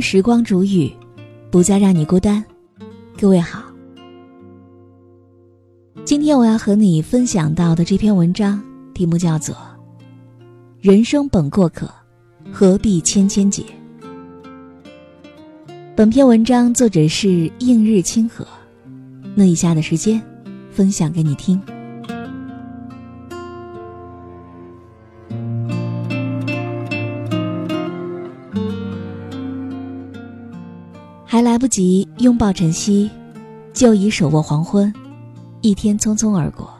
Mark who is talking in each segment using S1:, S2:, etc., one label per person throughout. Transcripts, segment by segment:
S1: 时光煮雨，不再让你孤单。各位好，今天我要和你分享到的这篇文章题目叫做《人生本过客，何必千千结》。本篇文章作者是映日清河，那以下的时间分享给你听。还来不及拥抱晨曦，就已手握黄昏，一天匆匆而过。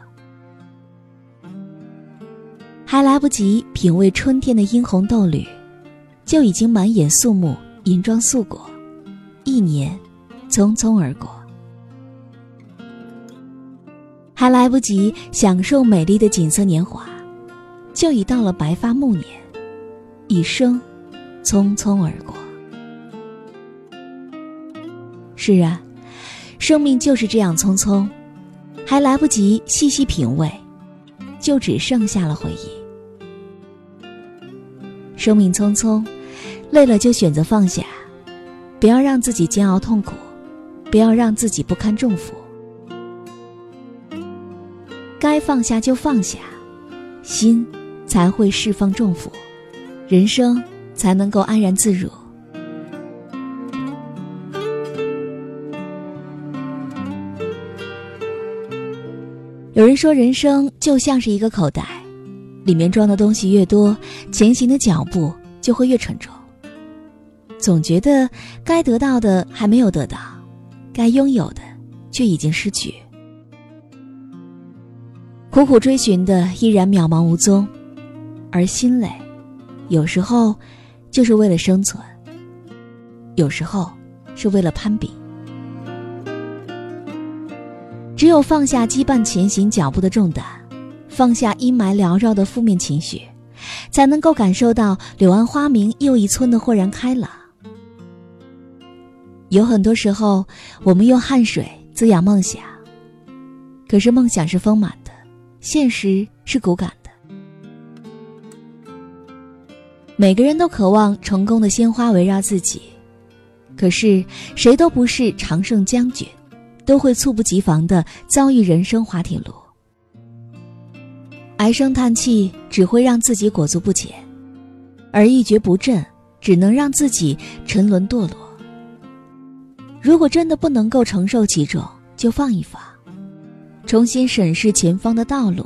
S1: 还来不及品味春天的殷红豆绿，就已经满眼肃穆，银装素裹，一年匆匆而过。还来不及享受美丽的锦瑟年华，就已到了白发暮年，一生匆匆而过。是啊，生命就是这样匆匆，还来不及细细品味，就只剩下了回忆。生命匆匆，累了就选择放下，不要让自己煎熬痛苦，不要让自己不堪重负。该放下就放下，心才会释放重负，人生才能够安然自如。有人说，人生就像是一个口袋，里面装的东西越多，前行的脚步就会越沉重。总觉得该得到的还没有得到，该拥有的却已经失去。苦苦追寻的依然渺茫无踪，而心累，有时候就是为了生存，有时候是为了攀比。只有放下羁绊前行脚步的重担，放下阴霾缭绕的负面情绪，才能够感受到柳暗花明又一村的豁然开朗。有很多时候，我们用汗水滋养梦想，可是梦想是丰满的，现实是骨感的。每个人都渴望成功的鲜花围绕自己，可是谁都不是常胜将军。都会猝不及防的遭遇人生滑铁卢，唉声叹气只会让自己裹足不前，而一蹶不振只能让自己沉沦堕落。如果真的不能够承受其重，就放一放，重新审视前方的道路，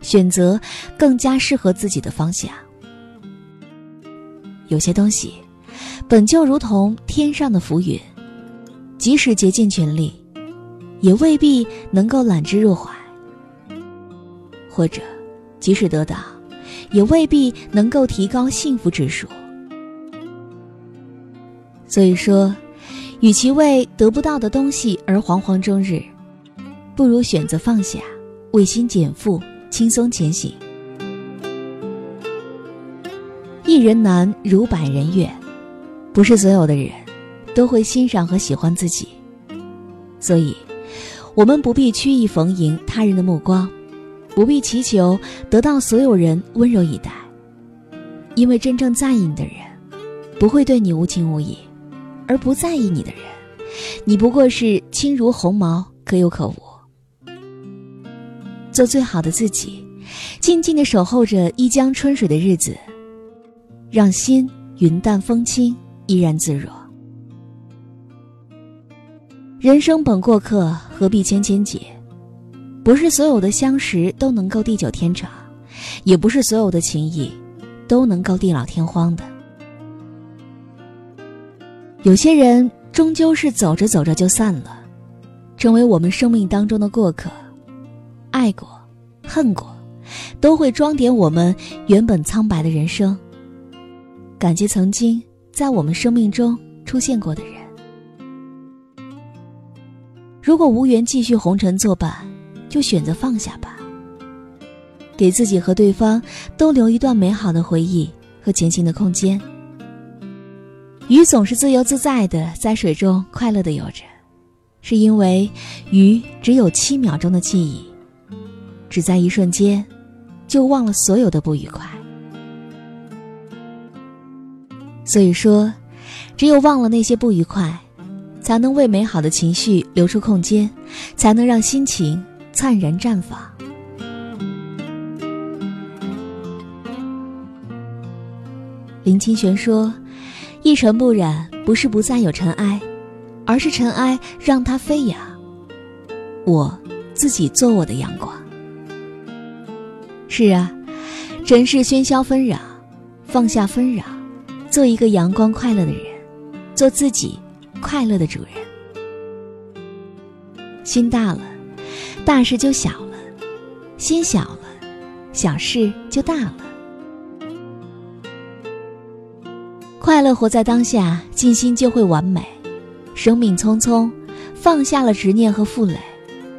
S1: 选择更加适合自己的方向。有些东西本就如同天上的浮云，即使竭尽全力。也未必能够揽之入怀，或者，即使得到，也未必能够提高幸福指数。所以说，与其为得不到的东西而惶惶终日，不如选择放下，为心减负，轻松前行。一人难，如百人愿，不是所有的人，都会欣赏和喜欢自己，所以。我们不必曲意逢迎他人的目光，不必祈求得到所有人温柔以待，因为真正在意你的人，不会对你无情无义；而不在意你的人，你不过是轻如鸿毛，可有可无。做最好的自己，静静的守候着一江春水的日子，让心云淡风轻，依然自若。人生本过客，何必千千结？不是所有的相识都能够地久天长，也不是所有的情谊都能够地老天荒的。有些人终究是走着走着就散了，成为我们生命当中的过客。爱过，恨过，都会装点我们原本苍白的人生。感激曾经在我们生命中出现过的人。如果无缘继续红尘作伴，就选择放下吧。给自己和对方都留一段美好的回忆和前行的空间。鱼总是自由自在的在水中快乐的游着，是因为鱼只有七秒钟的记忆，只在一瞬间，就忘了所有的不愉快。所以说，只有忘了那些不愉快，才能为美好的情绪留出空间，才能让心情灿然绽放。林清玄说：“一尘不染，不是不再有尘埃，而是尘埃让它飞扬。我自己做我的阳光。”是啊，尘世喧嚣纷扰，放下纷扰，做一个阳光快乐的人，做自己快乐的主人。心大了，大事就小了；心小了，小事就大了。快乐活在当下，尽心就会完美。生命匆匆，放下了执念和负累，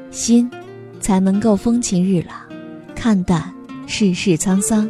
S1: 心才能够风晴日朗，看淡世事沧桑。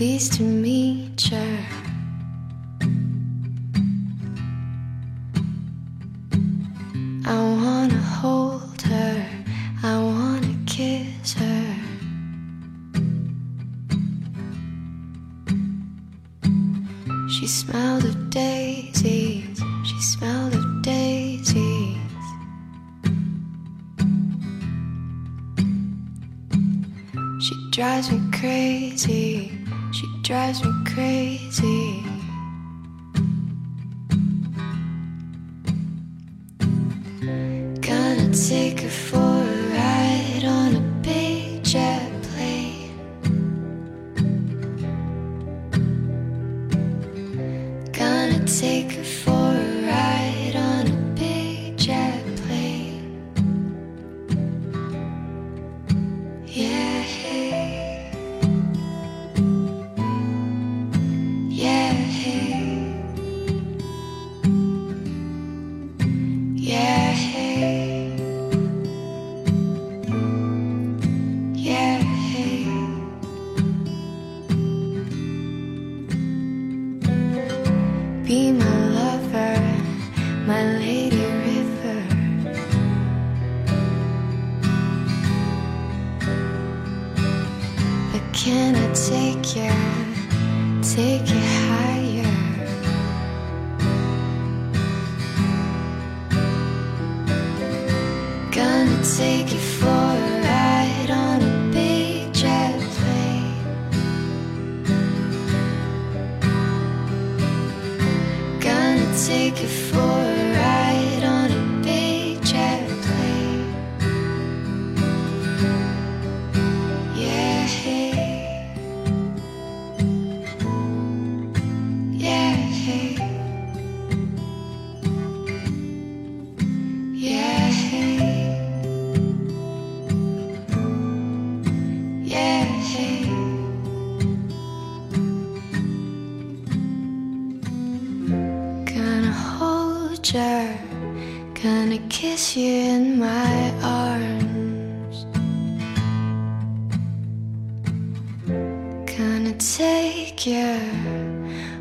S2: Pleased to meet you. I wanna hold her, I wanna kiss her. She smelled of daisies, she smelled of daisies. She drives me crazy drives me crazy. Gonna take her for a ride on a big jet plane. Gonna take her for can I take you, take you higher? Gonna take you for a ride on a big jet plane. Gonna take you kiss you in my arms. Gonna take you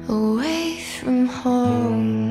S2: away from home.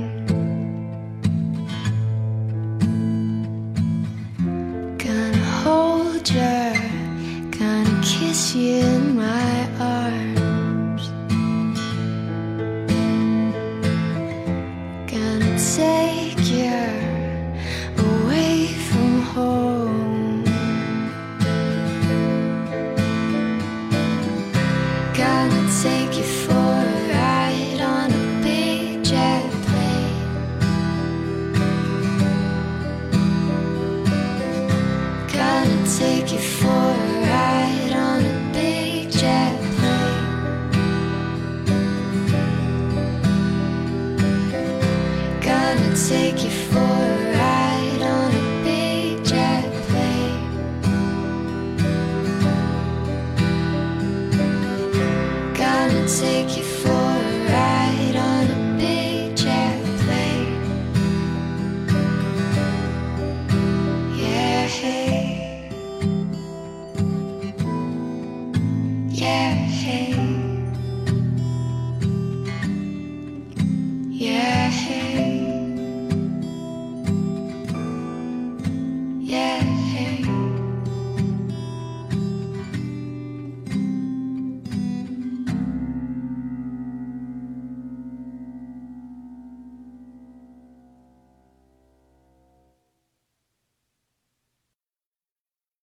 S2: Gonna take you for